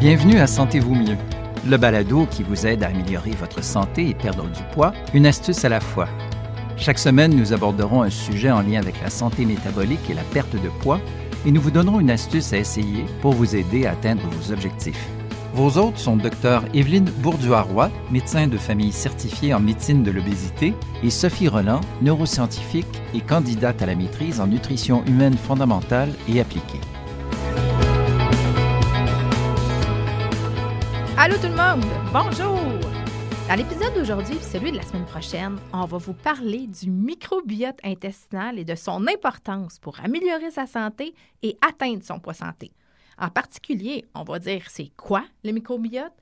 Bienvenue à Sentez-vous mieux, le balado qui vous aide à améliorer votre santé et perdre du poids, une astuce à la fois. Chaque semaine, nous aborderons un sujet en lien avec la santé métabolique et la perte de poids et nous vous donnerons une astuce à essayer pour vous aider à atteindre vos objectifs. Vos hôtes sont Dr Evelyne Bourduaroy, médecin de famille certifiée en médecine de l'obésité, et Sophie Roland, neuroscientifique et candidate à la maîtrise en nutrition humaine fondamentale et appliquée. Allô tout le monde, bonjour! Dans l'épisode d'aujourd'hui et celui de la semaine prochaine, on va vous parler du microbiote intestinal et de son importance pour améliorer sa santé et atteindre son poids santé. En particulier, on va dire c'est quoi le microbiote,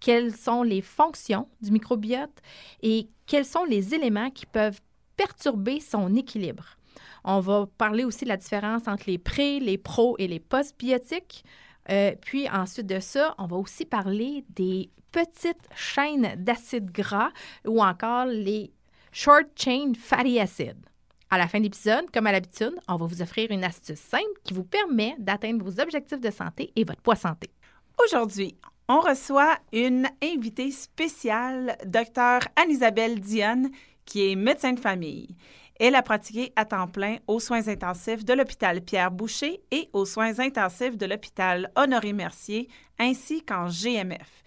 quelles sont les fonctions du microbiote et quels sont les éléments qui peuvent perturber son équilibre. On va parler aussi de la différence entre les pré, les pro et les post-biotiques. Euh, puis ensuite de ça, on va aussi parler des petites chaînes d'acides gras ou encore les short chain fatty acids. À la fin de l'épisode, comme à l'habitude, on va vous offrir une astuce simple qui vous permet d'atteindre vos objectifs de santé et votre poids santé. Aujourd'hui, on reçoit une invitée spéciale, Dr Anne-Isabelle Dionne, qui est médecin de famille. Elle a pratiqué à temps plein aux soins intensifs de l'hôpital Pierre Boucher et aux soins intensifs de l'hôpital Honoré Mercier, ainsi qu'en GMF.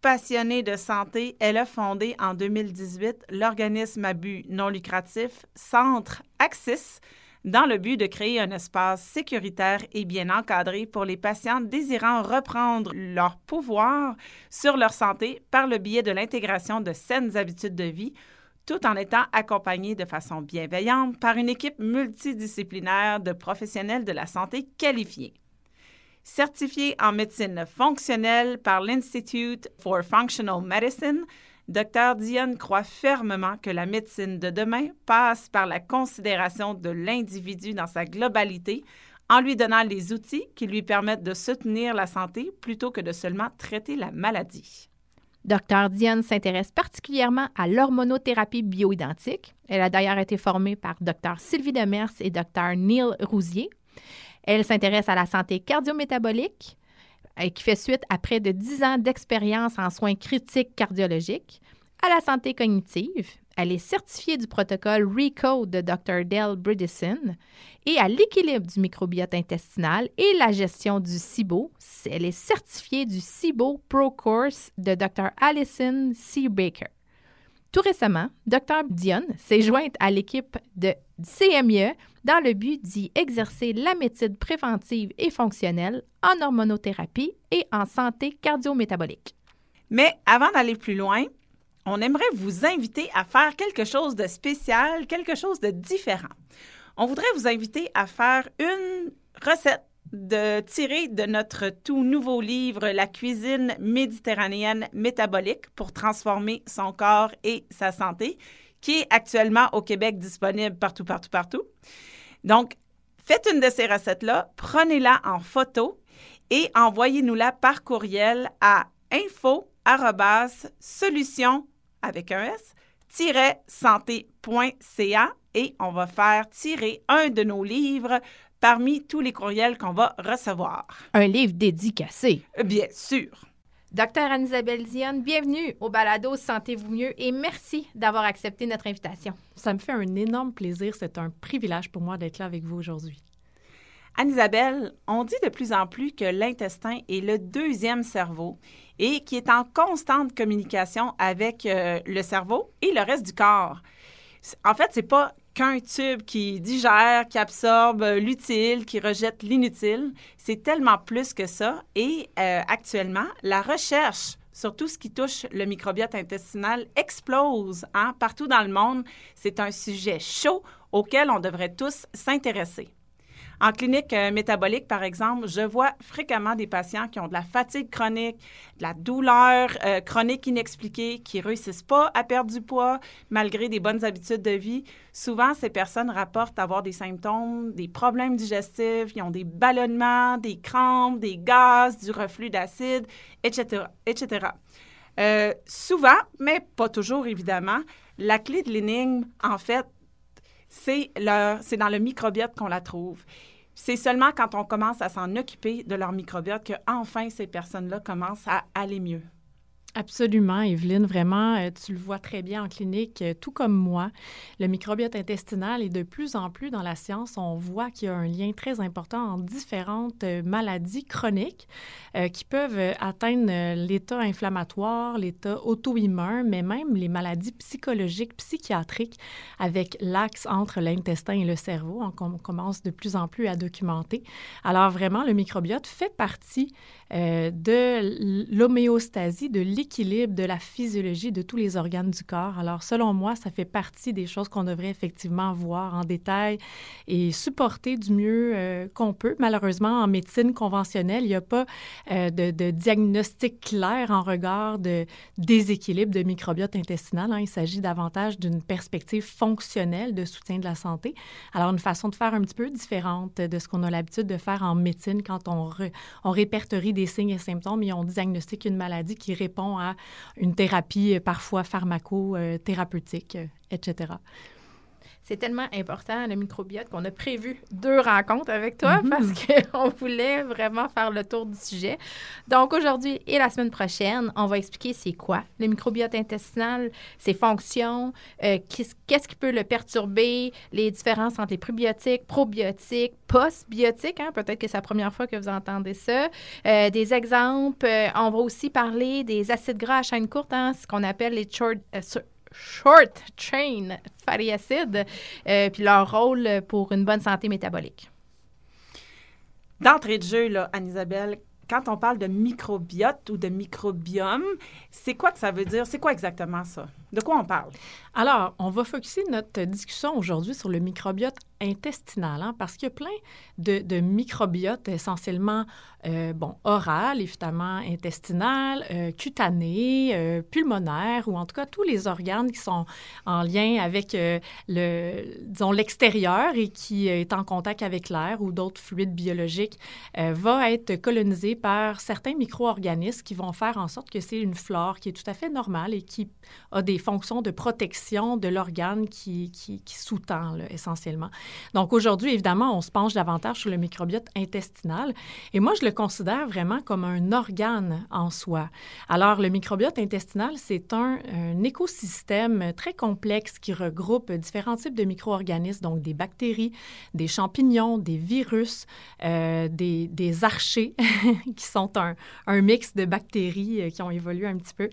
Passionnée de santé, elle a fondé en 2018 l'organisme à but non lucratif Centre Axis dans le but de créer un espace sécuritaire et bien encadré pour les patients désirant reprendre leur pouvoir sur leur santé par le biais de l'intégration de saines habitudes de vie tout en étant accompagné de façon bienveillante par une équipe multidisciplinaire de professionnels de la santé qualifiés. Certifié en médecine fonctionnelle par l'Institute for Functional Medicine, Dr. Dion croit fermement que la médecine de demain passe par la considération de l'individu dans sa globalité en lui donnant les outils qui lui permettent de soutenir la santé plutôt que de seulement traiter la maladie. Dr. Diane s'intéresse particulièrement à l'hormonothérapie bioidentique. Elle a d'ailleurs été formée par Dr. Sylvie Demers et Dr. Neil Rousier. Elle s'intéresse à la santé cardiométabolique, qui fait suite à près de 10 ans d'expérience en soins critiques cardiologiques, à la santé cognitive. Elle est certifiée du protocole RECODE de Dr. Dale Bridison et à l'équilibre du microbiote intestinal et la gestion du SIBO. Elle est certifiée du SIBO Pro Course de Dr. Alison C. Baker. Tout récemment, Dr. Dion s'est jointe à l'équipe de CME dans le but d'y exercer la médecine préventive et fonctionnelle en hormonothérapie et en santé cardiométabolique. Mais avant d'aller plus loin, on aimerait vous inviter à faire quelque chose de spécial, quelque chose de différent. On voudrait vous inviter à faire une recette de tirer de notre tout nouveau livre La cuisine méditerranéenne métabolique pour transformer son corps et sa santé, qui est actuellement au Québec disponible partout, partout, partout. Donc, faites une de ces recettes-là, prenez-la en photo et envoyez-nous-la par courriel à info solution avec un S santé.ca et on va faire tirer un de nos livres parmi tous les courriels qu'on va recevoir. Un livre dédicacé. Bien sûr. Docteur Anne-Isabelle Dionne, bienvenue au balado Sentez-vous mieux et merci d'avoir accepté notre invitation. Ça me fait un énorme plaisir. C'est un privilège pour moi d'être là avec vous aujourd'hui. Anne-Isabelle, on dit de plus en plus que l'intestin est le deuxième cerveau et qui est en constante communication avec euh, le cerveau et le reste du corps. En fait, c'est pas qu'un tube qui digère, qui absorbe l'utile, qui rejette l'inutile. C'est tellement plus que ça. Et euh, actuellement, la recherche sur tout ce qui touche le microbiote intestinal explose hein, partout dans le monde. C'est un sujet chaud auquel on devrait tous s'intéresser. En clinique euh, métabolique, par exemple, je vois fréquemment des patients qui ont de la fatigue chronique, de la douleur euh, chronique inexpliquée, qui réussissent pas à perdre du poids malgré des bonnes habitudes de vie. Souvent, ces personnes rapportent avoir des symptômes, des problèmes digestifs, ils ont des ballonnements, des crampes, des gaz, du reflux d'acide, etc., etc. Euh, souvent, mais pas toujours évidemment, la clé de l'énigme, en fait, c'est dans le microbiote qu'on la trouve. C'est seulement quand on commence à s'en occuper de leur microbiote que enfin ces personnes-là commencent à aller mieux. Absolument, Evelyne. Vraiment, euh, tu le vois très bien en clinique, euh, tout comme moi. Le microbiote intestinal est de plus en plus dans la science. On voit qu'il y a un lien très important entre différentes euh, maladies chroniques qui peuvent atteindre l'état inflammatoire, l'état auto-immun, mais même les maladies psychologiques, psychiatriques, avec l'axe entre l'intestin et le cerveau. On commence de plus en plus à documenter. Alors vraiment, le microbiote fait partie de l'homéostasie, de l'équilibre de la physiologie de tous les organes du corps. Alors, selon moi, ça fait partie des choses qu'on devrait effectivement voir en détail et supporter du mieux euh, qu'on peut. Malheureusement, en médecine conventionnelle, il n'y a pas euh, de, diagnostic clair en regard de déséquilibre de microbiote intestinal. Hein. Il s'agit davantage d'une perspective fonctionnelle de soutien de la santé. Alors, une façon de faire un petit peu différente de ce qu'on a l'habitude de faire en médecine quand on, on répertorie des signes et symptômes et on diagnostique une maladie qui répond à une thérapie euh, parfois pharmaco-thérapeutique, euh, etc. C'est tellement important, le microbiote, qu'on a prévu deux rencontres avec toi mm-hmm. parce qu'on voulait vraiment faire le tour du sujet. Donc, aujourd'hui et la semaine prochaine, on va expliquer c'est quoi le microbiote intestinal, ses fonctions, euh, qu'est-ce qui peut le perturber, les différences entre les probiotiques, probiotiques, postbiotiques. Hein, Peut-être que c'est la première fois que vous entendez ça. Euh, des exemples. Euh, on va aussi parler des acides gras à chaîne courte, hein, ce qu'on appelle les short, short chain fatty acids, euh, puis leur rôle pour une bonne santé métabolique. D'entrée de jeu, là, Anne-Isabelle, quand on parle de microbiote ou de microbiome, c'est quoi que ça veut dire? C'est quoi exactement ça? De quoi on parle? Alors, on va focuser notre discussion aujourd'hui sur le microbiote intestinal, hein, parce qu'il y a plein de, de microbiotes essentiellement euh, bon, oral, évidemment intestinal, euh, cutané, euh, pulmonaire, ou en tout cas tous les organes qui sont en lien avec le, disons, l'extérieur et qui est en contact avec l'air ou d'autres fluides biologiques, va être colonisé par certains micro-organismes qui vont faire en sorte que c'est une flore qui est tout à fait normale et qui a des fonctions de protection de l'organe qui, sous-tend essentiellement. Donc aujourd'hui, évidemment, on se penche davantage sur le microbiote intestinal. Et moi, je le considère vraiment comme un organe en soi. Alors, le microbiote intestinal, c'est un, écosystème très complexe qui regroupe différents types de micro-organismes, donc des bactéries, des champignons, des virus, euh, des, des, archées, qui sont un, un, mix de bactéries euh, qui ont évolué un petit peu.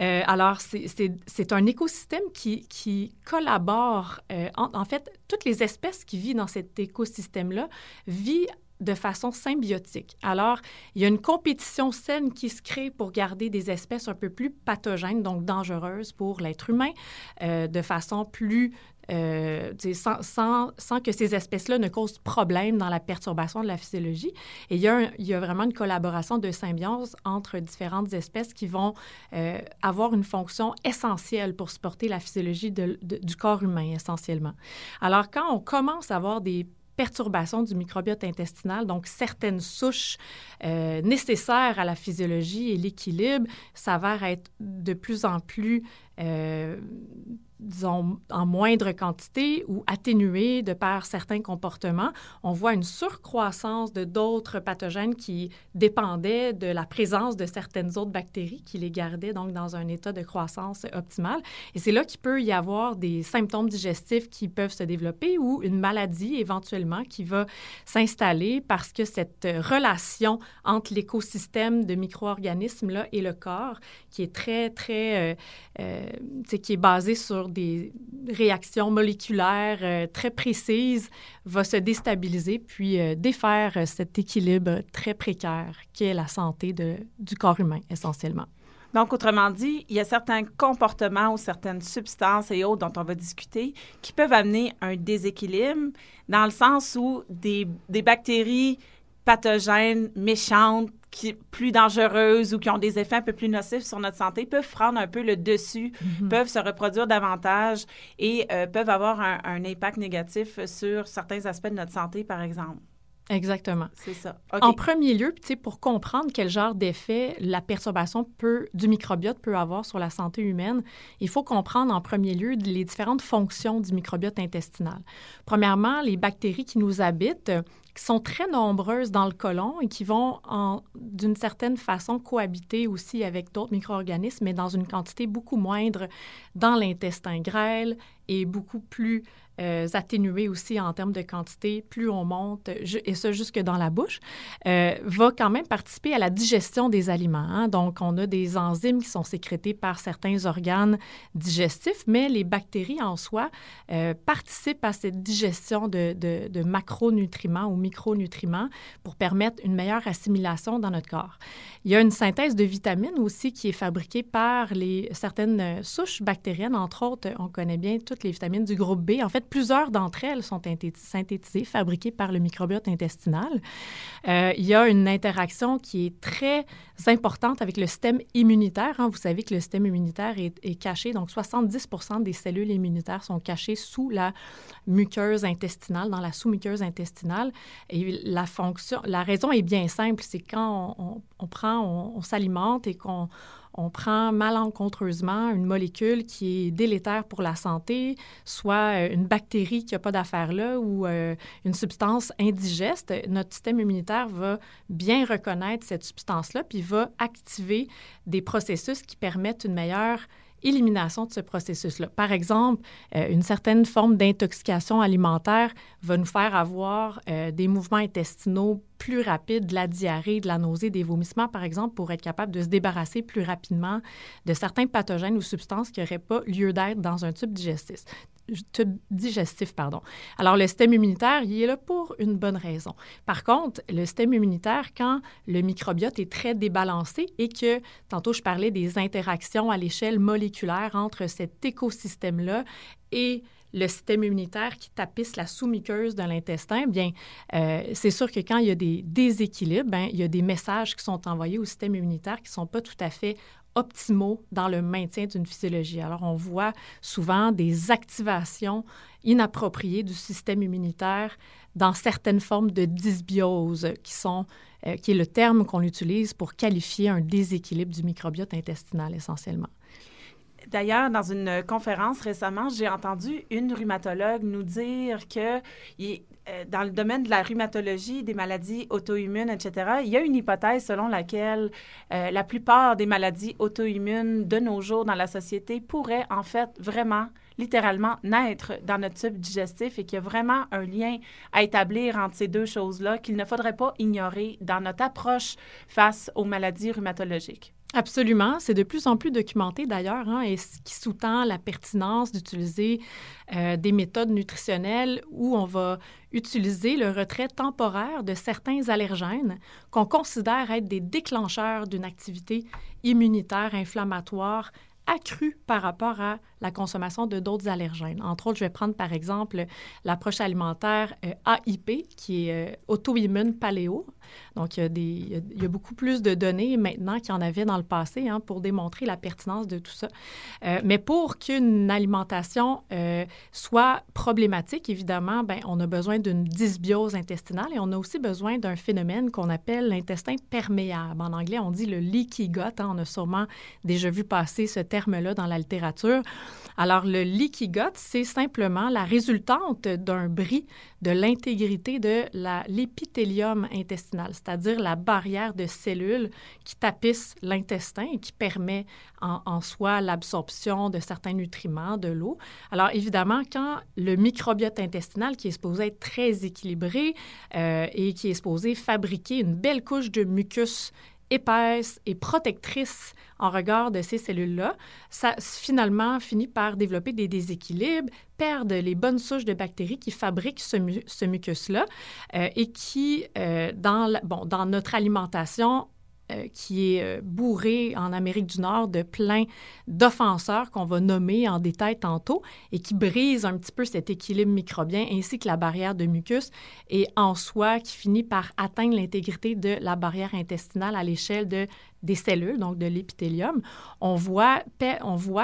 Euh, alors, c'est un écosystème qui, qui collabore. En, en, fait, toutes les espèces qui vivent dans cet écosystème-là vivent de façon symbiotique. Alors, il y a une compétition saine qui se crée pour garder des espèces un peu plus pathogènes, donc dangereuses pour l'être humain, euh, de façon plus euh, sans, que ces espèces-là ne causent problème dans la perturbation de la physiologie. Et il y a, vraiment une collaboration de symbiose entre différentes espèces qui vont euh, avoir une fonction essentielle pour supporter la physiologie du corps humain, essentiellement. Alors, quand on commence à avoir des perturbation du microbiote intestinal, donc certaines souches euh, nécessaires à la physiologie et l'équilibre s'avèrent être de plus en plus euh, disons, en moindre quantité ou atténuée de par certains comportements. On voit une surcroissance de d'autres pathogènes qui dépendaient de la présence de certaines autres bactéries qui les gardaient donc dans un état de croissance optimale. Et c'est là qu'il peut y avoir des symptômes digestifs qui peuvent se développer ou une maladie éventuellement qui va s'installer parce que cette relation entre l'écosystème de micro-organismes-là et le corps, qui est très, très, euh, euh, qui est basée sur des réactions moléculaires euh, très précises, va se déstabiliser puis euh, défaire cet équilibre très précaire qui est la santé de, du corps humain essentiellement. Donc, autrement dit, il y a certains comportements ou certaines substances et autres dont on va discuter qui peuvent amener un déséquilibre dans le sens où des, des bactéries pathogènes, méchantes, qui, plus dangereuses ou qui ont des effets un peu plus nocifs sur notre santé peuvent prendre un peu le dessus, mm-hmm. peuvent se reproduire davantage et euh, peuvent avoir un, un, impact négatif sur certains aspects de notre santé, par exemple. Exactement. C'est ça. En premier lieu, pour comprendre quel genre d'effet la perturbation peut, du microbiote peut avoir sur la santé humaine, il faut comprendre en premier lieu les différentes fonctions du microbiote intestinal. Premièrement, les bactéries qui nous habitent qui sont très nombreuses dans le côlon et qui vont, d'une certaine façon, cohabiter aussi avec d'autres micro-organismes, mais dans une quantité beaucoup moindre dans l'intestin grêle et beaucoup plus euh, atténué aussi en termes de quantité, plus on monte, et ça jusque dans la bouche, euh, va quand même participer à la digestion des aliments. Hein. Donc, on a des enzymes qui sont sécrétées par certains organes digestifs, mais les bactéries en soi euh, participent à cette digestion de, de, de, macronutriments ou micronutriments pour permettre une meilleure assimilation dans notre corps. Il y a une synthèse de vitamines aussi qui est fabriquée par les, certaines souches bactériennes, entre autres, on connaît bien toutes les vitamines du groupe B. En fait, plusieurs d'entre elles sont synthétisées, fabriquées par le microbiote intestinal. Euh, il y a une interaction qui est très importante avec le système immunitaire. Hein. Vous savez que le système immunitaire est, caché, donc 70 des cellules immunitaires sont cachées sous la muqueuse intestinale, dans la sous-muqueuse intestinale. La raison est bien simple, c'est quand on, prend, on s'alimente et qu'on on prend malencontreusement une molécule qui est délétère pour la santé, soit euh, une bactérie qui n'a pas d'affaire là ou euh, une substance indigeste, notre système immunitaire va bien reconnaître cette substance-là, puis va activer des processus qui permettent une meilleure élimination de ce processus-là. Par exemple, euh, une certaine forme d'intoxication alimentaire va nous faire avoir euh, des mouvements intestinaux plus rapides, de la diarrhée, de la nausée, des vomissements, par exemple, pour être capable de se débarrasser plus rapidement de certains pathogènes ou substances qui n'auraient pas lieu d'être dans un tube digestif tube digestif, pardon. Alors, le système immunitaire, il est là pour une bonne raison. Par contre, le système immunitaire, quand le microbiote est très débalancé et que, tantôt, je parlais des interactions à l'échelle moléculaire entre cet écosystème-là et le système immunitaire qui tapisse la sous-muqueuse de l'intestin, bien, euh, c'est sûr que quand il y a des déséquilibres, bien, il y a des messages qui sont envoyés au système immunitaire qui ne sont pas tout à fait optimaux dans le maintien d'une physiologie. Alors, on voit souvent des activations inappropriées du système immunitaire dans certaines formes de dysbiose, qui, sont, euh, qui est le terme qu'on utilise pour qualifier un déséquilibre du microbiote intestinal essentiellement. D'ailleurs, dans une conférence récemment, j'ai entendu une rhumatologue nous dire que euh, dans le domaine de la rhumatologie, des maladies auto-immunes, etc., il y a une hypothèse selon laquelle euh, la plupart des maladies auto-immunes de nos jours dans la société pourraient en fait vraiment littéralement naître dans notre tube digestif et qu'il y a vraiment un lien à établir entre ces deux choses-là qu'il ne faudrait pas ignorer dans notre approche face aux maladies rhumatologiques. Absolument. C'est de plus en plus documenté d'ailleurs, hein, et ce qui sous-tend la pertinence d'utiliser euh, des méthodes nutritionnelles où on va utiliser le retrait temporaire de certains allergènes qu'on considère être des déclencheurs d'une activité immunitaire inflammatoire accrue par rapport à la consommation de d'autres allergènes. Entre autres, je vais prendre par exemple l'approche alimentaire euh, AIP, qui est euh, auto-immune paléo. Donc, il y, a beaucoup plus de données maintenant qu'il y en avait dans le passé hein, pour démontrer la pertinence de tout ça. Euh, mais pour qu'une alimentation soit problématique, évidemment, ben, on a besoin d'une dysbiose intestinale et on a aussi besoin d'un phénomène qu'on appelle l'intestin perméable. En anglais, on dit le leaky gut. Hein. on a sûrement déjà vu passer ce terme-là dans la littérature. Alors, le leaky gut, c'est simplement la résultante d'un bris de l'intégrité de l'épithélium intestinal, c'est-à-dire la barrière de cellules qui tapissent l'intestin et qui permet en, soi l'absorption de certains nutriments, de l'eau. Alors, évidemment, quand le microbiote intestinal, qui est supposé être très équilibré euh, et qui est supposé fabriquer une belle couche de mucus épaisse et protectrice en regard de ces cellules-là, ça finalement finit par développer des déséquilibres, perdre les bonnes souches de bactéries qui fabriquent ce, mucus-là euh, et qui, euh, dans, notre alimentation, euh, qui est euh, bourré en Amérique du Nord de plein d'offenseurs qu'on va nommer en détail tantôt et qui brise un petit peu cet équilibre microbien ainsi que la barrière de mucus et en soi qui finit par atteindre l'intégrité de la barrière intestinale à l'échelle de des cellules, donc de l'épithélium, on voit,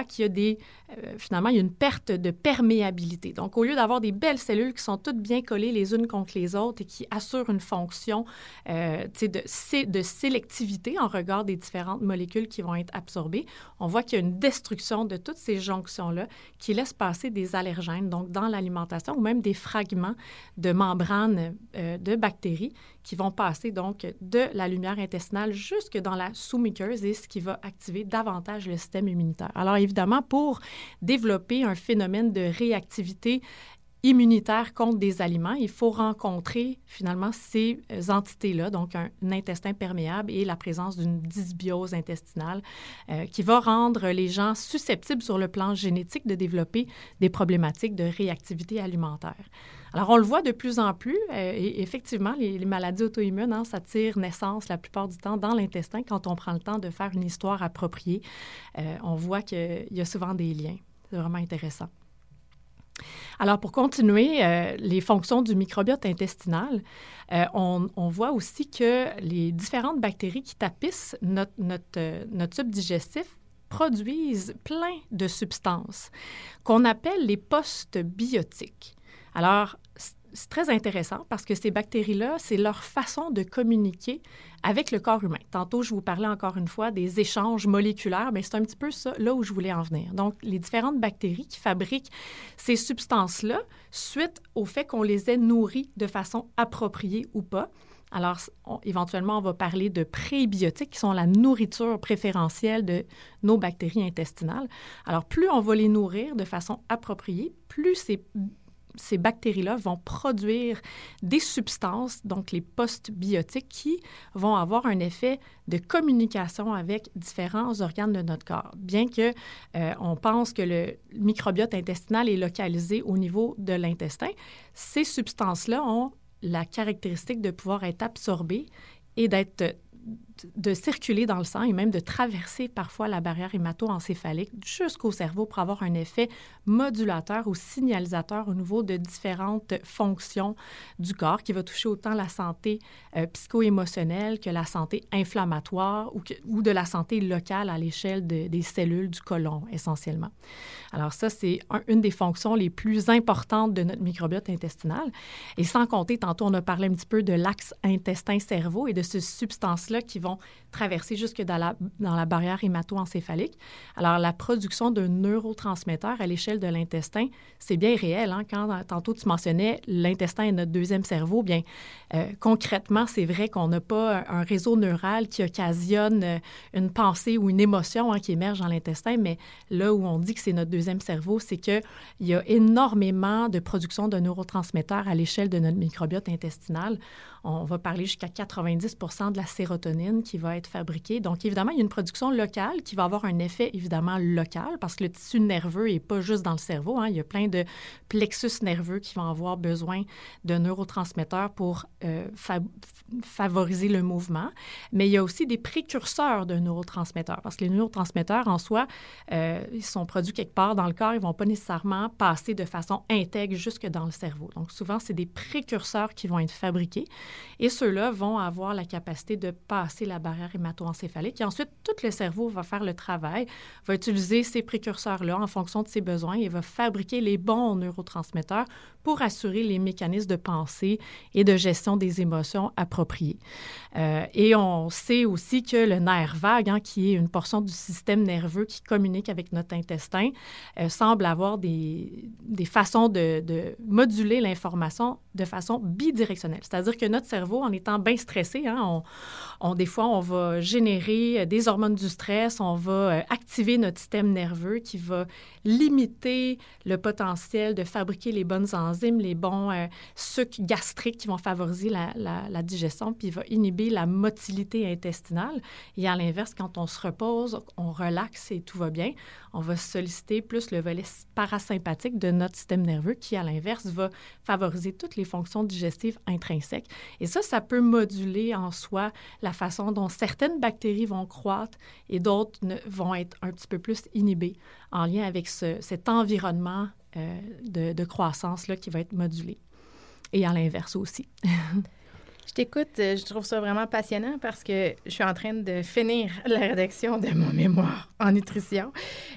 qu'il y a des, euh, finalement, une perte de perméabilité. Donc, au lieu d'avoir des belles cellules qui sont toutes bien collées les unes contre les autres et qui assurent une fonction euh, de, de sélectivité en regard des différentes molécules qui vont être absorbées, on voit qu'il y a une destruction de toutes ces jonctions-là qui laissent passer des allergènes, donc dans l'alimentation, ou même des fragments de membranes euh, de bactéries qui vont passer donc de la lumière intestinale jusque dans la sous-muqueuse et ce qui va activer davantage le système immunitaire. Alors évidemment, pour développer un phénomène de réactivité immunitaire contre des aliments, il faut rencontrer finalement ces entités-là, donc un, intestin perméable et la présence d'une dysbiose intestinale euh, qui va rendre les gens susceptibles sur le plan génétique de développer des problématiques de réactivité alimentaire. Alors, on le voit de plus en plus. Euh, effectivement, les, maladies auto-immunes, hein, naissance la plupart du temps dans l'intestin quand on prend le temps de faire une histoire appropriée. Euh, on voit qu'il y a souvent des liens. C'est vraiment intéressant. Alors, pour continuer, euh, les fonctions du microbiote intestinal, on, voit aussi que les différentes bactéries qui tapissent notre tube digestif produisent plein de substances qu'on appelle les postbiotiques. Alors, c'est très intéressant parce que ces bactéries-là, c'est leur façon de communiquer avec le corps humain. Tantôt, je vous parlais encore une fois des échanges moléculaires, mais c'est un petit peu ça, là où je voulais en venir. Donc, les différentes bactéries qui fabriquent ces substances-là, suite au fait qu'on les ait nourries de façon appropriée ou pas. Alors, éventuellement, on va parler de prébiotiques qui sont la nourriture préférentielle de nos bactéries intestinales. Alors, plus on va les nourrir de façon appropriée, plus ces ces bactéries-là vont produire des substances, donc les postbiotiques, qui vont avoir un effet de communication avec différents organes de notre corps. Bien que euh, on pense que le microbiote intestinal est localisé au niveau de l'intestin, ces substances-là ont la caractéristique de pouvoir être absorbées et d'être de circuler dans le sang et même de traverser parfois la barrière hémato-encéphalique jusqu'au cerveau pour avoir un effet modulateur ou signalisateur au niveau de différentes fonctions du corps qui va toucher autant la santé euh, psycho-émotionnelle que la santé inflammatoire ou, ou de la santé locale à l'échelle des cellules du côlon essentiellement. Alors ça, c'est une des fonctions les plus importantes de notre microbiote intestinal. Et sans compter, tantôt on a parlé un petit peu de l'axe intestin-cerveau et de ces substances-là qui vont traverser jusque dans la, barrière hémato-encéphalique. Alors, la production de neurotransmetteurs à l'échelle de l'intestin, c'est bien réel. Hein? Quand tantôt tu mentionnais l'intestin est notre deuxième cerveau, bien euh, concrètement, c'est vrai qu'on n'a pas un réseau neural qui occasionne euh, une pensée ou une émotion hein, qui émerge dans l'intestin, mais là où on dit que c'est notre deuxième cerveau, c'est qu'il y a énormément de production de neurotransmetteurs à l'échelle de notre microbiote intestinal. On va parler jusqu'à 90% de la sérotonine qui va être fabriquée. Donc, évidemment, il y a une production locale qui va avoir un effet évidemment local parce que le tissu nerveux n'est pas juste dans le cerveau. Hein. Il y a plein de plexus nerveux qui vont avoir besoin de neurotransmetteurs pour euh, favoriser le mouvement. Mais il y a aussi des précurseurs de neurotransmetteurs parce que les neurotransmetteurs en soi, euh, ils sont produits quelque part dans le corps. Ils ne vont pas nécessairement passer de façon intègre jusque dans le cerveau. Donc, souvent, c'est des précurseurs qui vont être fabriqués. Et ceux-là vont avoir la capacité de passer la barrière hémato-encéphalique. Et ensuite, tout le cerveau va faire le travail, va utiliser ces précurseurs-là en fonction de ses besoins et va fabriquer les bons neurotransmetteurs pour assurer les mécanismes de pensée et de gestion des émotions appropriés. Euh, et on sait aussi que le nerf vague, hein, qui est une portion du système nerveux qui communique avec notre intestin, euh, semble avoir des, des façons de, de moduler l'information de façon bidirectionnelle. C'est-à-dire que notre cerveau, en étant bien stressé, hein, on, on, des on va générer des hormones du stress, on va euh, activer notre système nerveux qui va limiter le potentiel de fabriquer les bonnes enzymes, les bons euh, gastriques qui vont favoriser la, la, digestion, puis va inhiber la motilité intestinale. Et à l'inverse, quand on se repose, on relaxe et tout va bien, on va solliciter plus le volet parasympathique de notre système nerveux qui, à l'inverse, va favoriser toutes les fonctions digestives intrinsèques. Et ça, ça peut moduler en soi la façon dont certaines bactéries vont croître et d'autres vont être un petit peu plus inhibées en lien avec cet environnement euh, de, croissance-là qui va être modulé. Et à l'inverse aussi. Je t'écoute, euh, je trouve ça vraiment passionnant parce que je suis en train de finir la rédaction de mon mémoire en nutrition.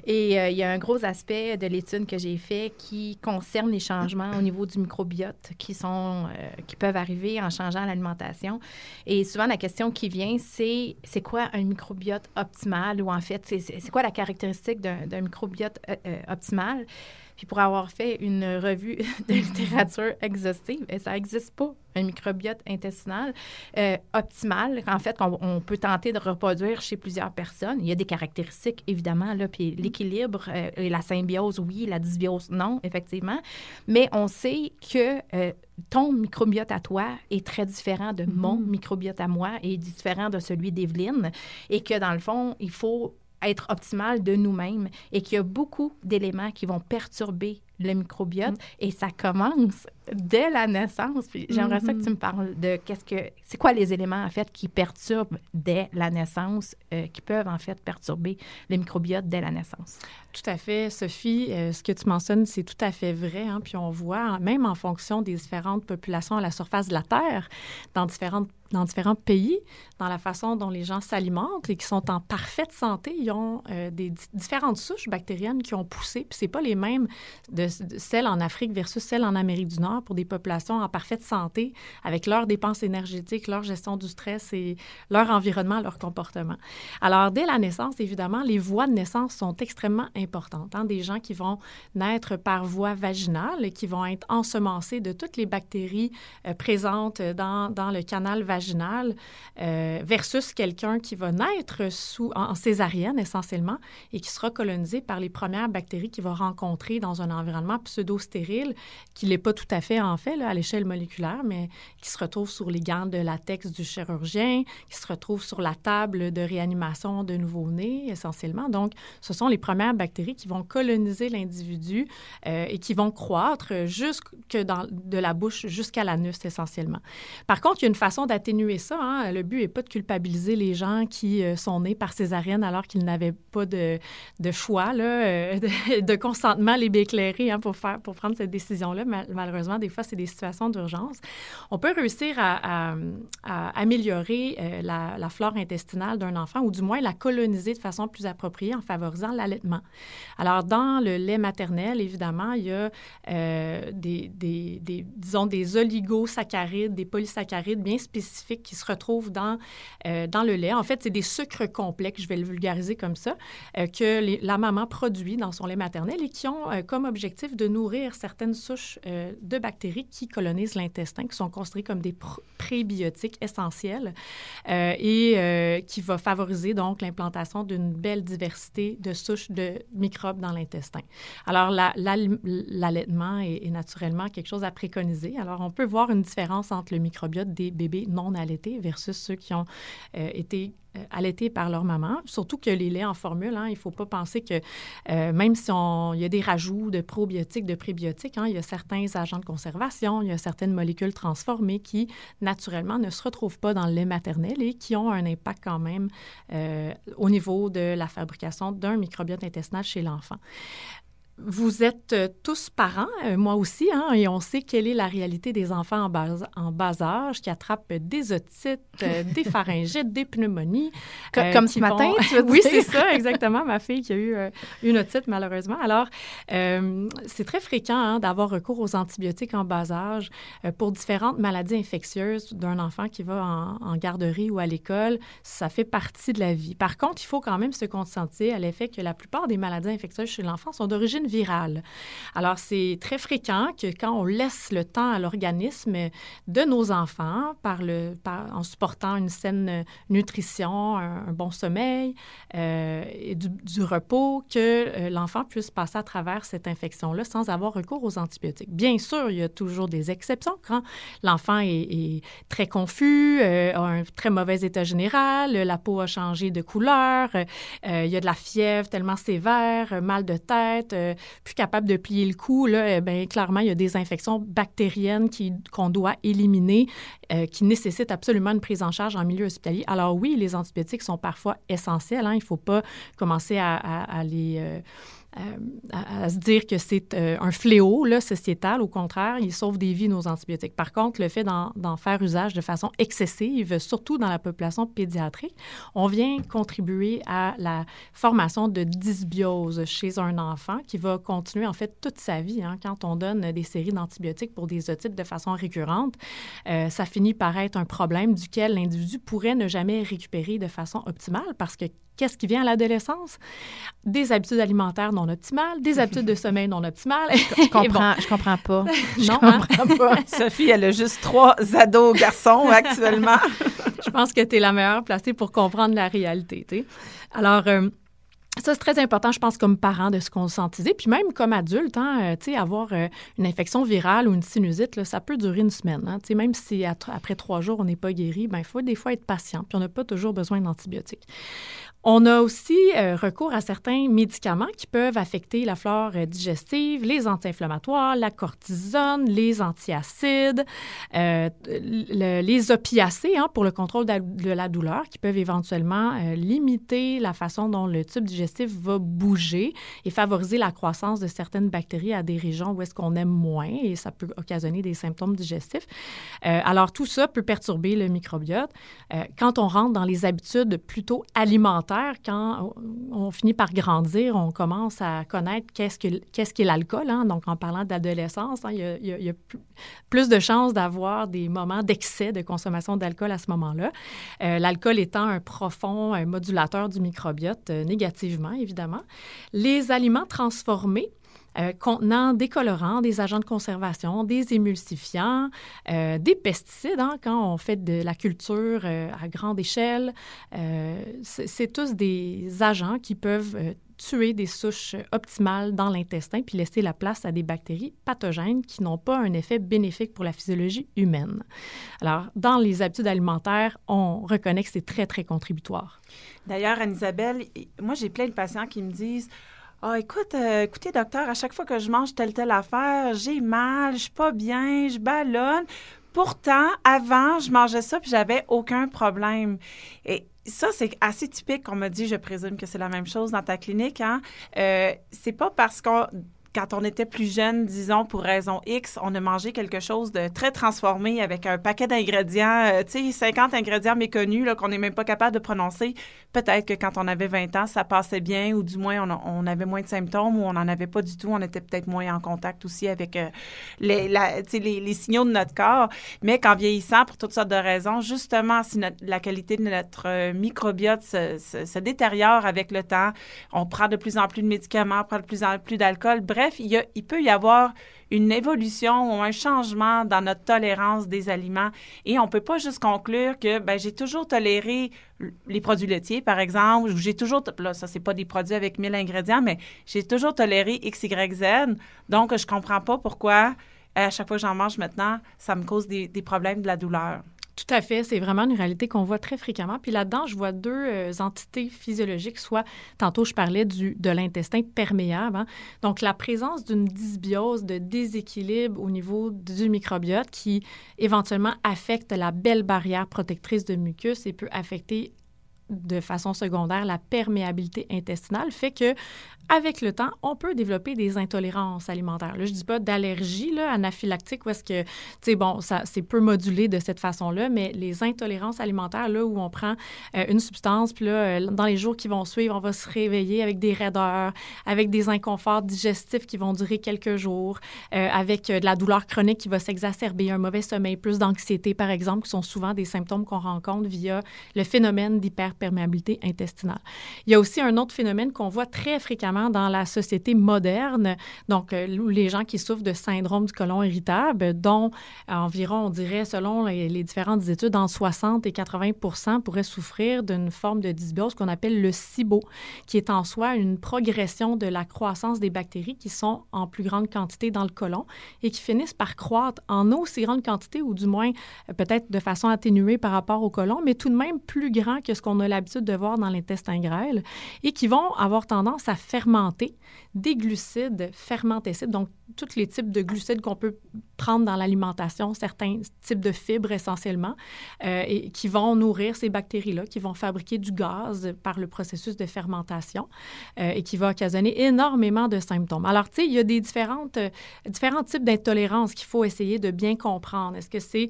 Et euh, il y a un gros aspect de l'étude que j'ai fait qui concerne les changements au niveau du microbiote qui, sont, euh, qui peuvent arriver en changeant l'alimentation. Et souvent, la question qui vient, c'est c'est quoi un microbiote optimal? Ou en fait, c'est quoi la caractéristique d'un microbiote optimal? Puis pour avoir fait une revue de littérature exhaustive, et ça n'existe pas, un microbiote intestinal euh, optimal, en fait, on, peut tenter de reproduire chez plusieurs personnes. Il y a des caractéristiques, évidemment, là, puis mm-hmm. l'équilibre euh, et la symbiose, oui, la dysbiose, non, effectivement. Mais on sait que euh, ton microbiote à toi est très différent de mon mm-hmm. microbiote à moi et différent de celui d'Evelyne et que, dans le fond, il faut être optimal de nous-mêmes et qu'il y a beaucoup d'éléments qui vont perturber le microbiote mm. et ça commence dès la naissance. j'aimerais ça que tu mm-hmm. me parles de qu'est-ce que c'est quoi les éléments en fait qui perturbent dès la naissance, euh, qui peuvent en fait perturber le microbiote dès la naissance? Tout à fait, Sophie. Euh, ce que tu mentionnes, c'est tout à fait vrai. Hein. Puis on voit, même en fonction des différentes populations à la surface de la Terre, dans différentes dans différents pays, dans la façon dont les gens s'alimentent et qui sont en parfaite santé, ils ont euh, des différentes souches bactériennes qui ont poussé. Puis c'est pas les mêmes de, celles en Afrique versus celles en Amérique du Nord pour des populations en parfaite santé avec leurs dépenses énergétiques, leur gestion du stress et leur environnement, leur comportement. Alors dès la naissance, évidemment, les voies de naissance sont extrêmement importantes. Hein. Des gens qui vont naître par voie vaginale et qui vont être ensemencés de toutes les bactéries euh, présentes dans, dans le canal vaginal euh, versus quelqu'un qui va naître sous, en, césarienne essentiellement et qui sera colonisé par les premières bactéries qu'il va rencontrer dans un environnement pseudo-stérile, qui n'est pas tout à fait en fait à l'échelle moléculaire, mais qui se retrouve sur les gants de latex du chirurgien, qui se retrouve sur la table de réanimation de nouveau-nés essentiellement. Donc, ce sont les premières bactéries qui vont coloniser l'individu euh, et qui vont croître jusque dans, de la bouche jusqu'à l'anus essentiellement. Par contre, il y a une façon d'atténuer ça. Hein. Le but n'est pas de culpabiliser les gens qui euh, sont nés par césarienne alors qu'ils n'avaient pas de, de choix, euh, de, consentement libre éclairé hein, pour, faire, pour prendre cette décision-là. malheureusement, des fois, c'est des situations d'urgence. On peut réussir à, améliorer euh, la, flore intestinale d'un enfant ou du moins la coloniser de façon plus appropriée en favorisant l'allaitement. Alors, dans le lait maternel, évidemment, il y a des, des, disons, des oligosaccharides, des polysaccharides bien spécifiques qui se retrouvent dans, euh, dans le lait. En fait, c'est des sucres complexes, je vais le vulgariser comme ça, euh, que la maman produit dans son lait maternel et qui ont euh, comme objectif de nourrir certaines souches de bactéries qui colonisent l'intestin, qui sont considérées comme des prébiotiques essentiels et qui va favoriser donc l'implantation d'une belle diversité de souches de microbes dans l'intestin. Alors, l'allaitement est, est naturellement quelque chose à préconiser. Alors, on peut voir une différence entre le microbiote des bébés non allaités versus ceux qui ont euh, été euh, allaités par leur maman. Surtout que les laits en formule, hein, il ne faut pas penser que euh, même si on, y a des rajouts de probiotiques, de prébiotiques, hein, il y a certains agents de conservation, il y a certaines molécules transformées qui, naturellement, ne se retrouvent pas dans le lait maternel et qui ont un impact quand même au niveau de la fabrication d'un microbiote intestinal chez l'enfant. Vous êtes euh, tous parents, euh, moi aussi, hein, et on sait quelle est la réalité des enfants en bas, en bas âge qui attrapent des otites, euh, des pharyngites, des pneumonies. Comme, ce matin, tu veux Oui, c'est ça, exactement. Ma fille qui a eu une otite, malheureusement. Alors, c'est très fréquent hein, d'avoir recours aux antibiotiques en bas âge pour différentes maladies infectieuses d'un enfant qui va en, en garderie ou à l'école. Ça fait partie de la vie. Par contre, il faut quand même se conscientiser à l'effet que la plupart des maladies infectieuses chez l'enfant sont d'origine Alors, c'est très fréquent que quand on laisse le temps à l'organisme de nos enfants, en supportant une saine nutrition, un, bon sommeil euh, et du, repos, que euh, l'enfant puisse passer à travers cette infection-là sans avoir recours aux antibiotiques. Bien sûr, il y a toujours des exceptions quand l'enfant est, très confus, euh, a un très mauvais état général, la peau a changé de couleur, il y a de la fièvre tellement sévère, mal de tête, plus capable de plier le cou, là, eh bien, clairement, il y a des infections bactériennes qu'on doit éliminer, euh, qui nécessitent absolument une prise en charge en milieu hospitalier. Alors oui, les antibiotiques sont parfois essentiels. Hein. il ne faut pas commencer à, les... Euh, à, se dire que c'est un fléau sociétal. Au contraire, il sauve des vies, nos antibiotiques. Par contre, le fait d'en faire usage de façon excessive, surtout dans la population pédiatrique, on vient contribuer à la formation de dysbiose chez un enfant qui va continuer en fait toute sa vie. Hein. Quand on donne des séries d'antibiotiques pour des otites de façon récurrente, euh, ça finit par être un problème duquel l'individu pourrait ne jamais récupérer de façon optimale parce que qu'est-ce qui vient à l'adolescence? Des habitudes alimentaires non optimales, des habitudes de sommeil non optimales. Je comprends, je comprends pas. non, hein? comprends pas. Sophie, elle a juste trois ados garçons actuellement. je pense que tu es la meilleure placée pour comprendre la réalité. Alors, euh, ça, c'est très important, je pense, comme parent, de se conscientiser. Puis même comme adulte, hein, euh, avoir euh, une infection virale ou une sinusite, ça peut durer une semaine. Hein, même si après trois jours, on n'est pas guéri, ben, il faut des fois être patient. Puis on n'a pas toujours besoin d'antibiotiques. On a aussi euh, recours à certains médicaments qui peuvent affecter la flore euh, digestive, les anti-inflammatoires, la cortisone, les antiacides, les opiacés hein, pour le contrôle de la douleur qui peuvent éventuellement limiter la façon dont le tube digestif va bouger et favoriser la croissance de certaines bactéries à des régions où est-ce qu'on aime moins et ça peut occasionner des symptômes digestifs. alors tout ça peut perturber le microbiote. quand on rentre dans les habitudes plutôt alimentaires, quand on finit par grandir, on commence à connaître qu'est-ce qu'est-ce qu'est l'alcool. Hein? Donc, en parlant d'adolescence, hein, il, y a, plus de chances d'avoir des moments d'excès de consommation d'alcool à ce moment-là. Euh, l'alcool étant un profond modulateur du microbiote, euh, évidemment. Les aliments transformés, euh, contenant des colorants, des agents de conservation, des émulsifiants, euh, des pesticides hein, quand on fait de la culture euh, à grande échelle. c'est tous des agents qui peuvent tuer des souches optimales dans l'intestin puis laisser la place à des bactéries pathogènes qui n'ont pas un effet bénéfique pour la physiologie humaine. Alors, dans les habitudes alimentaires, on reconnaît que c'est très, très contributoire. D'ailleurs, Anne-Isabelle, moi, j'ai plein de patients qui me disent ah, écoute, euh, écoutez, docteur, à chaque fois que je mange telle, telle affaire, j'ai mal, je suis pas bien, je ballonne. Pourtant, avant, je mangeais ça puis j'avais aucun problème. Et ça, c'est assez typique. On me dit, je présume que c'est la même chose dans ta clinique. Hein? Euh, c'est pas parce qu'on quand on était plus jeune, disons, pour raison X, on a mangé quelque chose de très transformé avec un paquet d'ingrédients, euh, tu sais, 50 ingrédients méconnus qu'on n'est même pas capable de prononcer. Peut-être que quand on avait 20 ans, ça passait bien ou du moins on, avait moins de symptômes ou on n'en avait pas du tout. On était peut-être moins en contact aussi avec euh, les, signaux de notre corps. Mais qu'en vieillissant, pour toutes sortes de raisons, justement, si la qualité de notre euh, microbiote se, détériore avec le temps, on prend de plus en plus de médicaments, on prend de plus en plus d'alcool. Il, il peut y avoir une évolution ou un changement dans notre tolérance des aliments. Et on ne peut pas juste conclure que ben, j'ai toujours toléré les produits laitiers, par exemple, ou j'ai toujours, là, ça, c'est pas des produits avec 1000 ingrédients, mais j'ai toujours toléré X, Y, Z. Donc, je comprends pas pourquoi, à chaque fois que j'en mange maintenant, ça me cause des problèmes de la douleur. Tout à fait. C'est vraiment une réalité qu'on voit très fréquemment. Puis là-dedans, je vois deux euh, entités physiologiques. Soit, tantôt, je parlais du, de l'intestin perméable. Hein. Donc, la présence d'une dysbiose, de déséquilibre au niveau du microbiote qui éventuellement affecte la belle barrière protectrice de mucus et peut affecter de façon secondaire la perméabilité intestinale fait que avec le temps, on peut développer des intolérances alimentaires. Là, je dis pas d'allergie anaphylactique où est-ce que, tu sais, bon, ça c'est peu modulé de cette façon-là, mais les intolérances alimentaires, là où on prend euh, une substance, puis là, euh, dans les jours qui vont suivre, on va se réveiller avec des raideurs, avec des inconforts digestifs qui vont durer quelques jours, euh, avec de la douleur chronique qui va s'exacerber, un mauvais sommeil, plus d'anxiété, par exemple, qui sont souvent des symptômes qu'on rencontre via le phénomène d'hyperperméabilité intestinale. Il y a aussi un autre phénomène qu'on voit très fréquemment dans la société moderne, donc euh, les gens qui souffrent de syndrome du côlon irritable, dont environ, on dirait, selon les, différentes études, en 60 et 80 pourraient souffrir d'une forme de dysbiose qu'on appelle le SIBO, qui est en soi une progression de la croissance des bactéries qui sont en plus grande quantité dans le côlon et qui finissent par croître en aussi grande quantité, ou du moins euh, peut-être de façon atténuée par rapport au côlon, mais tout de même plus grand que ce qu'on a l'habitude de voir dans l'intestin grêle et qui vont avoir tendance à fermenter des glucides fermentescibles, donc tous les types de glucides qu'on peut prendre dans l'alimentation, certains types de fibres essentiellement, euh, et qui vont nourrir ces bactéries-là, qui vont fabriquer du gaz par le processus de fermentation euh, et qui va occasionner énormément de symptômes. Alors, tu sais, il y a des différentes, euh, différents types d'intolérance qu'il faut essayer de bien comprendre. Est-ce que c'est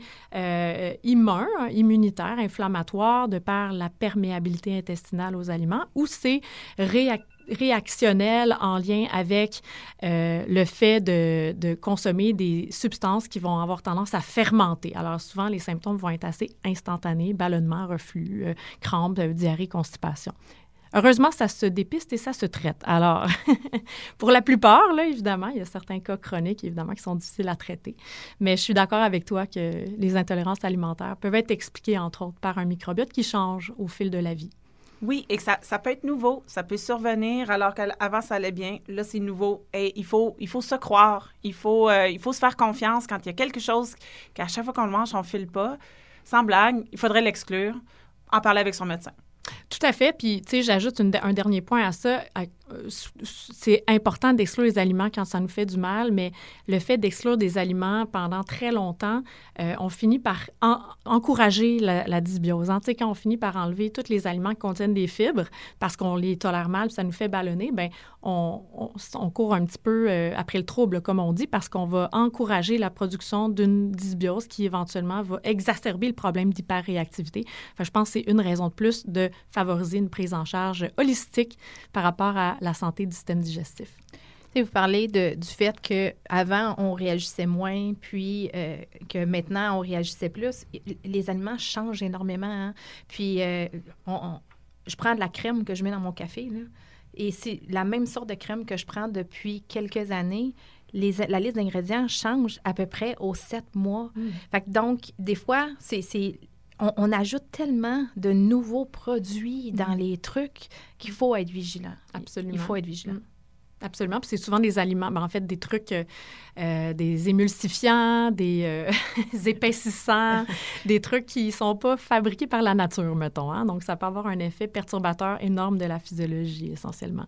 immun, immunitaire, inflammatoire de par la perméabilité intestinale aux aliments ou c'est réactionnel en lien avec euh, le fait de, consommer des substances qui vont avoir tendance à fermenter. Alors souvent, les symptômes vont être assez instantanés, ballonnement, reflux, euh, crampes, diarrhée, constipation. Heureusement, ça se dépiste et ça se traite. Alors, pour la plupart, là, évidemment, il y a certains cas chroniques, évidemment, qui sont difficiles à traiter. Mais je suis d'accord avec toi que les intolérances alimentaires peuvent être expliquées, entre autres, par un microbiote qui change au fil de la vie. Oui, et ça, ça peut être nouveau, ça peut survenir alors qu'avant ça allait bien. Là, c'est nouveau et il faut, il faut se croire, il faut, euh, il faut se faire confiance quand il y a quelque chose qu'à chaque fois qu'on le mange, on ne file pas. Sans blague, il faudrait l'exclure, en parler avec son médecin. Tout à fait. Puis, tu sais, j'ajoute un dernier point à ça. Euh, c'est important d'exclure les aliments quand ça nous fait du mal, mais le fait d'exclure des aliments pendant très longtemps, euh, on finit par encourager la, dysbiose. Hein. Tu sais, quand on finit par enlever tous les aliments qui contiennent des fibres parce qu'on les tolère mal, ça nous fait ballonner, ben on, court un petit peu euh, après le trouble, comme on dit, parce qu'on va encourager la production d'une dysbiose qui éventuellement va exacerber le problème d'hyperréactivité. Enfin, je pense que c'est une raison de plus de favoriser une prise en charge holistique par rapport à la santé du système digestif. vous parlez de, du fait qu'avant, on réagissait moins, puis euh, que maintenant, on réagissait plus. Les aliments changent énormément. Hein. Puis, euh, je prends de la crème que je mets dans mon café, là, et c'est la même sorte de crème que je prends depuis quelques années. Les, la liste d'ingrédients change à peu près aux sept mois. Mmh. Fait donc, des fois, c'est on, ajoute tellement de nouveaux produits dans mm. les trucs qu'il faut être vigilant. Absolument. Il faut être vigilant. Mm. Absolument. Puis c'est souvent des aliments, ben, en fait, des trucs, euh, euh, des émulsifiants, des euh, épaississants, des trucs qui ne sont pas fabriqués par la nature, mettons. Hein? Donc, ça peut avoir un effet perturbateur énorme de la physiologie, essentiellement.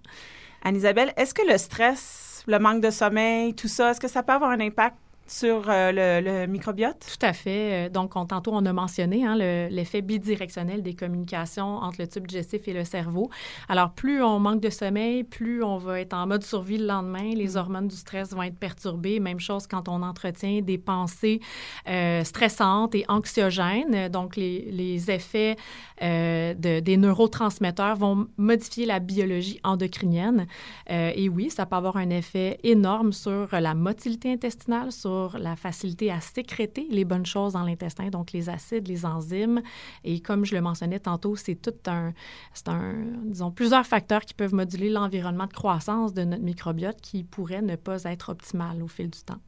Anne-Isabelle, est-ce que le stress, le manque de sommeil, tout ça, est-ce que ça peut avoir un impact sur euh, le, microbiote? Tout à fait. Euh, donc, on, tantôt, on a mentionné hein, l'effet bidirectionnel des communications entre le tube digestif et le cerveau. Alors, plus on manque de sommeil, plus on va être en mode survie le lendemain. Les mm. hormones du stress vont être perturbées. Même chose quand on entretient des pensées euh, stressantes et anxiogènes. Donc, les, les effets de, des neurotransmetteurs vont modifier la biologie endocrinienne. et oui, ça peut avoir un effet énorme sur la motilité intestinale, sur la facilité à sécréter les bonnes choses dans l'intestin, donc les acides, les enzymes. Et comme je le mentionnais tantôt, c'est tout un, c'est un, disons, plusieurs facteurs qui peuvent moduler l'environnement de croissance de notre microbiote qui pourrait ne pas être optimal au fil du temps.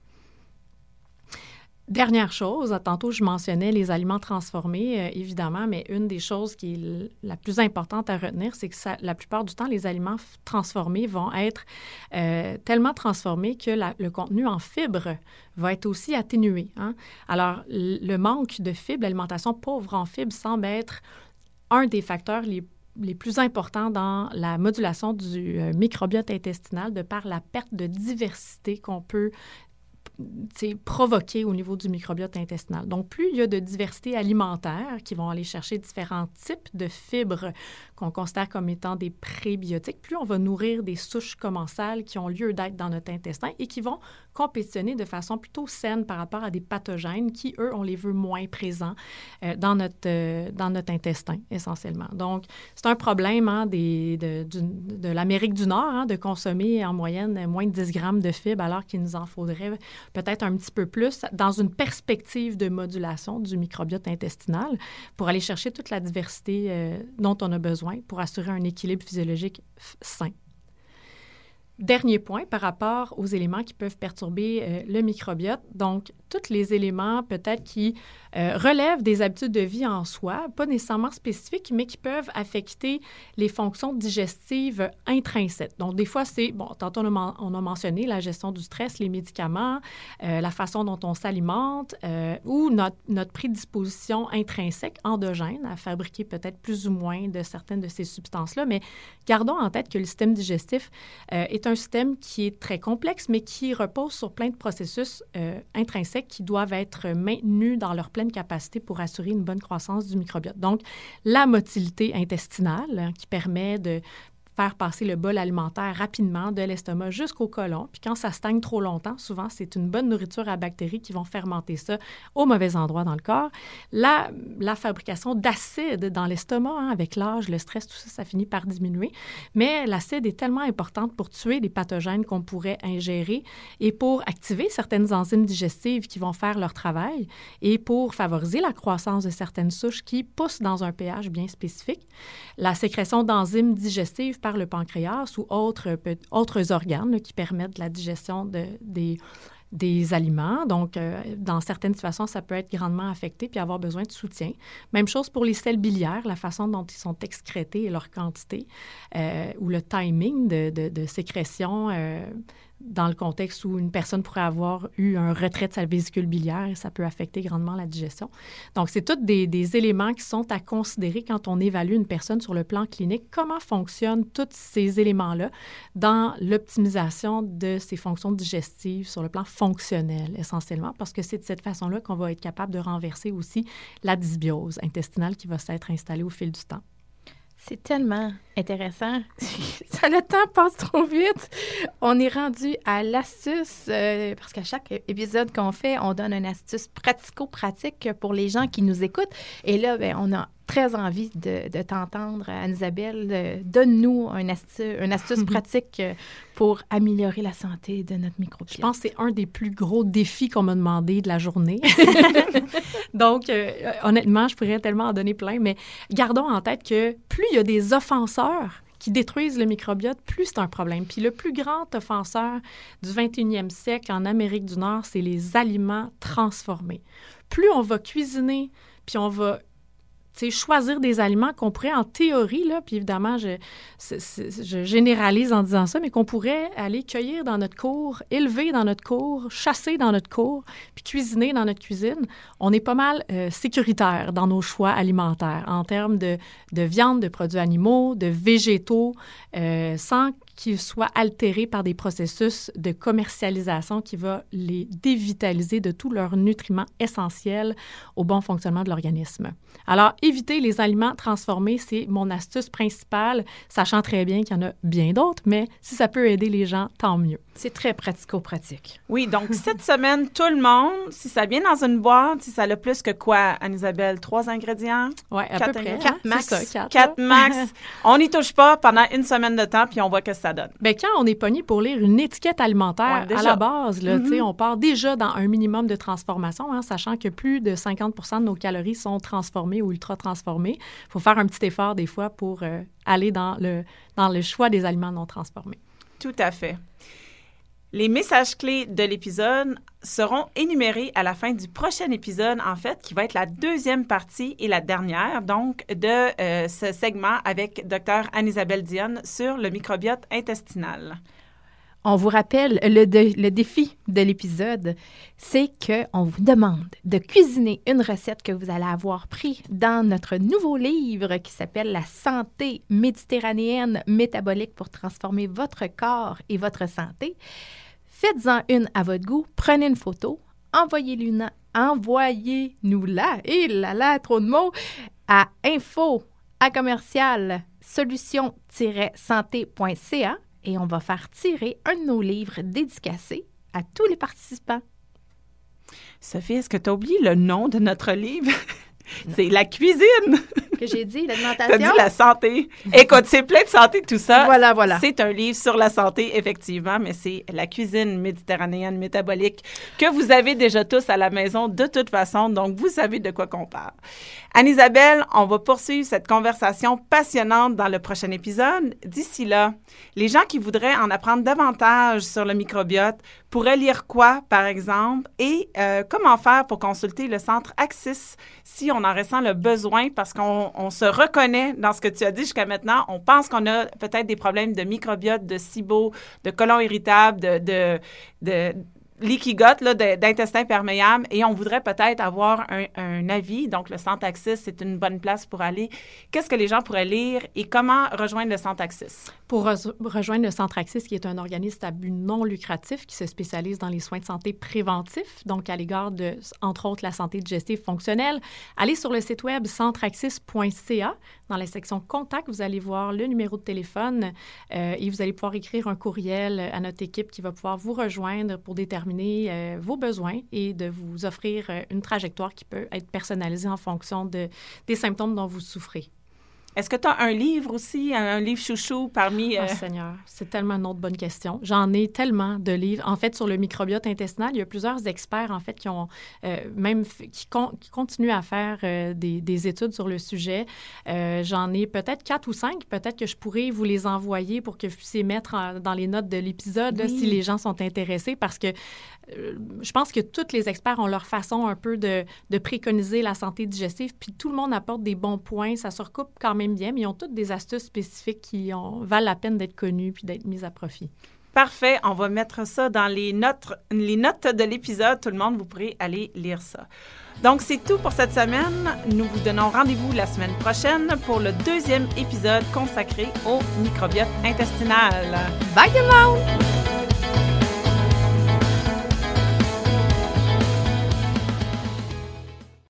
Dernière chose, tantôt je mentionnais les aliments transformés, euh, évidemment, mais une des choses qui est la plus importante à retenir, c'est que la plupart du temps, les aliments transformés vont être euh, tellement transformés que le contenu en fibres va être aussi atténué. Hein. Alors, le manque de fibres, l'alimentation pauvre en fibres semble être un des facteurs les les plus importants dans la modulation du euh, microbiote intestinal de par la perte de diversité qu'on peut provoqué au niveau du microbiote intestinal. Donc, plus il y a de diversité alimentaire qui vont aller chercher différents types de fibres qu'on considère comme étant des prébiotiques, plus on va nourrir des souches commensales qui ont lieu d'être dans notre intestin et qui vont compétitionner de façon plutôt saine par rapport à des pathogènes qui, eux, on les veut moins présents euh, dans, notre, euh, dans notre intestin, essentiellement. Donc, c'est un problème hein, des, de, l'Amérique du Nord hein, de consommer en moyenne moins de 10 grammes de fibres alors qu'il nous en faudrait peut-être un petit peu plus dans une perspective de modulation du microbiote intestinal pour aller chercher toute la diversité euh, dont on a besoin pour assurer un équilibre physiologique sain. Dernier point par rapport aux éléments qui peuvent perturber euh, le microbiote. Donc, tous les éléments peut-être qui euh, relèvent des habitudes de vie en soi, pas nécessairement spécifiques, mais qui peuvent affecter les fonctions digestives intrinsèques. Donc, des fois, c'est, bon, tantôt on a, on a, mentionné la gestion du stress, les médicaments, euh, la façon dont on s'alimente ou notre, notre, prédisposition intrinsèque endogène à fabriquer peut-être plus ou moins de certaines de ces substances-là. Mais gardons en tête que le système digestif est un système qui est très complexe, mais qui repose sur plein de processus intrinsèques qui doivent être maintenus dans leur pleine capacité pour assurer une bonne croissance du microbiote. Donc, la motilité intestinale hein, qui permet de faire passer le bol alimentaire rapidement de l'estomac jusqu'au côlon. Puis quand ça stagne trop longtemps, souvent, c'est une bonne nourriture à bactéries qui vont fermenter ça au mauvais endroit dans le corps. La, la fabrication d'acide dans l'estomac, hein, avec l'âge, le stress, tout ça, ça finit par diminuer. Mais l'acide est tellement importante pour tuer les pathogènes qu'on pourrait ingérer et pour activer certaines enzymes digestives qui vont faire leur travail et pour favoriser la croissance de certaines souches qui poussent dans un pH bien spécifique. La sécrétion d'enzymes digestives par le pancréas ou autres, autres organes qui permettent la digestion de, des, des aliments. Donc, euh, dans certaines situations, ça peut être grandement affecté puis avoir besoin de soutien. Même chose pour les sels biliaires, la façon dont ils sont excrétés et leur quantité euh, ou le timing de, sécrétion. Euh, dans le contexte où une personne pourrait avoir eu un retrait de sa vésicule biliaire et ça peut affecter grandement la digestion. Donc, c'est tous des, des, éléments qui sont à considérer quand on évalue une personne sur le plan clinique. Comment fonctionnent tous ces éléments-là dans l'optimisation de ses fonctions digestives sur le plan fonctionnel, essentiellement, parce que c'est de cette façon-là qu'on va être capable de renverser aussi la dysbiose intestinale qui va s'être installée au fil du temps. C'est tellement intéressant. Ça, le temps passe trop vite. On est rendu à l'astuce, euh, parce qu'à chaque épisode qu'on fait, on donne une astuce pratico-pratique pour les gens qui nous écoutent. Et là, ben, on a très envie de, de t'entendre, Anne-Isabelle. Donne-nous une astuce, une astuce pratique pour améliorer la santé de notre microbiote. Je pense que c'est un des plus gros défis qu'on m'a demandé de la journée. Donc, euh, honnêtement, je pourrais tellement en donner plein, mais gardons en tête que plus il y a des offenseurs qui détruisent le microbiote, plus c'est un problème. Puis le plus grand offenseur du 21e siècle en Amérique du Nord, c'est les aliments transformés. Plus on va cuisiner, puis on va choisir des aliments qu'on pourrait, en théorie, là, puis évidemment, je, je, généralise en disant ça, mais qu'on pourrait aller cueillir dans notre cour, élever dans notre cour, chasser dans notre cour, puis cuisiner dans notre cuisine, on est pas mal euh, sécuritaire dans nos choix alimentaires en termes de, de viande, de produits animaux, de végétaux, euh, sans qu'ils soient altérés par des processus de commercialisation qui va les dévitaliser de tous leurs nutriments essentiels au bon fonctionnement de l'organisme. Alors, éviter les aliments transformés, c'est mon astuce principale, sachant très bien qu'il y en a bien d'autres, mais si ça peut aider les gens, tant mieux. C'est très pratico-pratique. Oui, donc cette semaine, tout le monde, si ça vient dans une boîte, si ça a plus que quoi, Anne-Isabelle? Trois ingrédients? Oui, à peu près. Quatre max. quatre, max. on n'y touche pas pendant une semaine de temps, puis on voit que ça donne. Bien, quand on est pogné pour lire une étiquette alimentaire, à la base, là, mm-hmm. on part déjà dans un minimum de transformation, hein, sachant que plus de 50% de nos calories sont transformées ou ultra transformées. Il faut faire un petit effort des fois pour euh, aller dans le, dans le choix des aliments non transformés. Tout à fait. Les messages clés de l'épisode seront énumérés à la fin du prochain épisode, en fait, qui va être la deuxième partie et la dernière, donc, de euh, ce segment avec Dr. Anne-Isabelle Dionne sur le microbiote intestinal. On vous rappelle, le, le défi de l'épisode, c'est qu'on vous demande de cuisiner une recette que vous allez avoir pris dans notre nouveau livre qui s'appelle La santé méditerranéenne métabolique pour transformer votre corps et votre santé. Faites-en une à votre goût, prenez une photo, envoyez-nous envoyez-nous-la, et là là, trop de mots, à info à commercial solution-santé.ca et on va faire tirer un de nos livres dédicacés à tous les participants. Sophie, est-ce que tu as oublié le nom de notre livre? C'est la cuisine. Que j'ai dit, l'alimentation. dit la santé. Écoute, c'est plein de santé, tout ça. Voilà, voilà. C'est un livre sur la santé, effectivement, mais c'est la cuisine méditerranéenne métabolique que vous avez déjà tous à la maison de toute façon, donc vous savez de quoi qu'on parle. Anne-Isabelle, on va poursuivre cette conversation passionnante dans le prochain épisode. D'ici là, les gens qui voudraient en apprendre davantage sur le microbiote pourraient lire quoi, par exemple, et euh, comment faire pour consulter le centre Axis si on en ressent le besoin, parce qu'on on se reconnaît dans ce que tu as dit jusqu'à maintenant. On pense qu'on a peut-être des problèmes de microbiote, de SIBO, de colon irritable, de, de, de d'intestin perméable, et on voudrait peut-être avoir un, un avis. Donc, le Centre Axis, c'est une bonne place pour aller. Qu'est-ce que les gens pourraient lire et comment rejoindre le Centre Axis? Pour re- rejoindre le Centre Axis, qui est un organisme à but non lucratif qui se spécialise dans les soins de santé préventifs, donc à l'égard de, entre autres, la santé digestive fonctionnelle, allez sur le site web centreaxis.ca. Dans la section Contact, vous allez voir le numéro de téléphone euh, et vous allez pouvoir écrire un courriel à notre équipe qui va pouvoir vous rejoindre pour déterminer euh, vos besoins et de vous offrir euh, une trajectoire qui peut être personnalisée en fonction de, des symptômes dont vous souffrez. Est-ce que tu as un livre aussi, un, un livre chouchou parmi... euh, Oh Seigneur, c'est tellement une autre bonne question. J'en ai tellement de livres. En fait, sur le microbiote intestinal, il y a plusieurs experts, en fait, qui ont euh, même qui, con- qui continuent à faire euh, des, des études sur le sujet. Euh, J'en ai peut-être quatre ou cinq. Peut-être que je pourrais vous les envoyer pour que vous puissiez mettre en- dans les notes de l'épisode Oui. si les gens sont intéressés, parce que je pense que tous les experts ont leur façon un peu de, de préconiser la santé digestive, puis tout le monde apporte des bons points. Ça se recoupe quand même bien, mais ils ont toutes des astuces spécifiques qui ont, valent la peine d'être connues puis d'être mises à profit. Parfait, on va mettre ça dans les notes, les notes de l'épisode. Tout le monde, vous pourrez aller lire ça. Donc, c'est tout pour cette semaine. Nous vous donnons rendez-vous la semaine prochaine pour le deuxième épisode consacré au microbiote intestinal. Bye tout le monde!